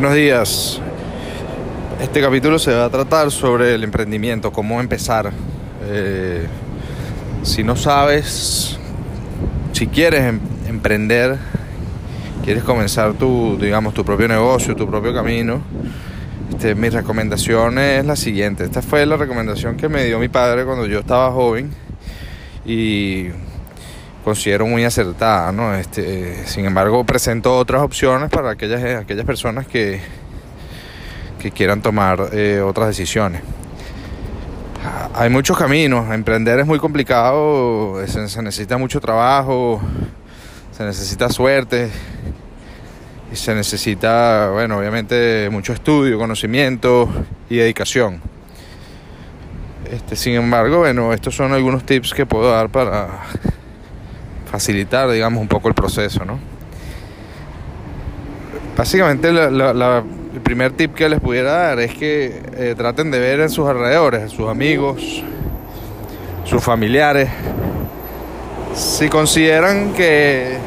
Buenos días. Este capítulo se va a tratar sobre el emprendimiento, cómo empezar. Eh, si no sabes, si quieres em- emprender, quieres comenzar tu, digamos, tu propio negocio, tu propio camino, este, mi recomendación es la siguiente. Esta fue la recomendación que me dio mi padre cuando yo estaba joven y considero muy acertada, ¿no? Este, sin embargo, presento otras opciones para aquellas, aquellas personas que, que quieran tomar eh, otras decisiones. Hay muchos caminos, emprender es muy complicado, se, se necesita mucho trabajo, se necesita suerte, y se necesita, bueno, obviamente mucho estudio, conocimiento y dedicación. Este, sin embargo, bueno, estos son algunos tips que puedo dar para facilitar, digamos, un poco el proceso, ¿no? Básicamente, la- la- la- el primer tip que les pudiera dar es que eh, traten de ver en sus alrededores, en sus amigos, sus familiares, si consideran que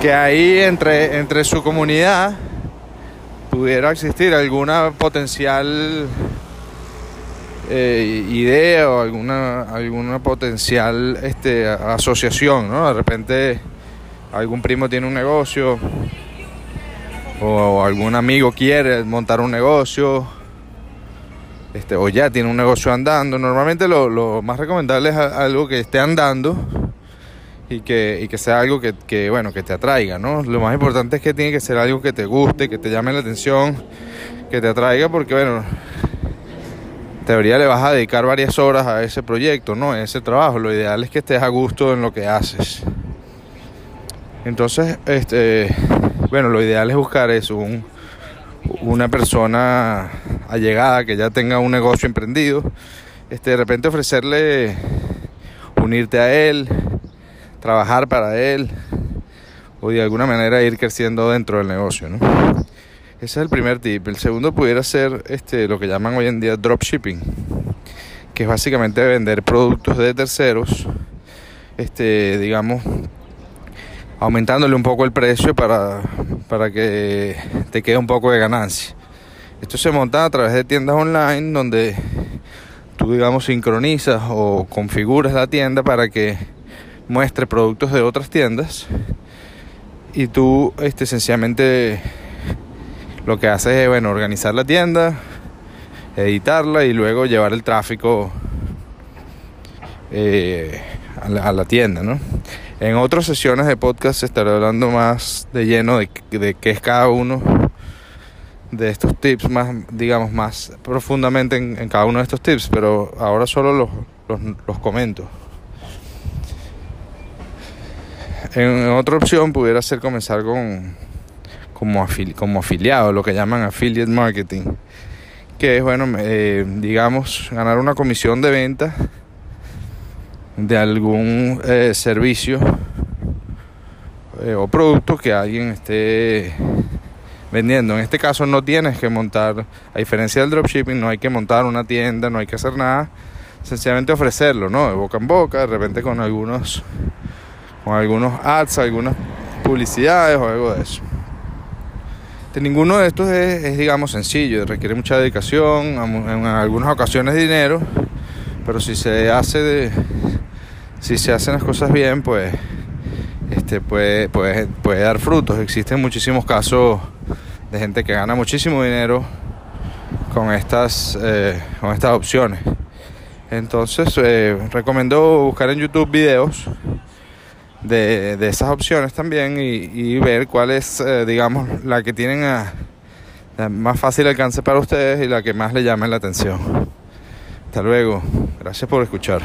que ahí entre, entre su comunidad pudiera existir alguna potencial eh, idea o alguna, alguna potencial este, asociación, ¿no? De repente algún primo tiene un negocio o algún amigo quiere montar un negocio este, o ya tiene un negocio andando. Normalmente lo, lo más recomendable es algo que esté andando y que, y que sea algo que, que, bueno, que te atraiga, ¿no? Lo más importante es que tiene que ser algo que te guste, que te llame la atención, que te atraiga, porque, bueno, en teoría le vas a dedicar varias horas a ese proyecto, ¿no? A ese trabajo. Lo ideal es que estés a gusto en lo que haces. Entonces, este, bueno, lo ideal es buscar eso, un, una persona allegada que ya tenga un negocio emprendido, este, de repente ofrecerle unirte a él, trabajar para él o de alguna manera ir creciendo dentro del negocio, ¿no? Ese es el primer tip. El segundo pudiera ser este, lo que llaman hoy en día dropshipping, que es básicamente vender productos de terceros, este, digamos, aumentándole un poco el precio para, para que te quede un poco de ganancia. Esto se monta a través de tiendas online donde tú, digamos, sincronizas o configuras la tienda para que muestre productos de otras tiendas y tú este, sencillamente lo que haces es bueno, organizar la tienda, editarla y luego llevar el tráfico eh, a, la, tienda. ¿no? En otras sesiones de podcast estaré hablando más de lleno de, de qué es cada uno de estos tips, más digamos más profundamente en, cada uno de estos tips, pero ahora solo los, los comento. En otra opción pudiera ser comenzar con como, afili como afiliado, lo que llaman affiliate marketing, que es bueno, eh, digamos, ganar una comisión de venta de algún eh, servicio eh, o producto que alguien esté vendiendo. En este caso no tienes que montar, a diferencia del dropshipping, no hay que montar una tienda, no hay que hacer nada, sencillamente ofrecerlo, ¿no? De boca en boca, de repente con algunos con algunos ads, algunas publicidades o algo de eso. De ninguno de estos es, digamos, sencillo, requiere mucha dedicación, en algunas ocasiones dinero, pero si se hace si se hacen las cosas bien, pues este puede, puede, puede dar frutos. Existen muchísimos casos de gente que gana muchísimo dinero con estas, eh, con estas opciones. Entonces, eh, recomiendo buscar en YouTube videos de, de, esas opciones también y, y ver cuál es, eh, digamos, la que tienen a, a más fácil alcance para ustedes y la que más le llame la atención. Hasta luego. Gracias por escuchar.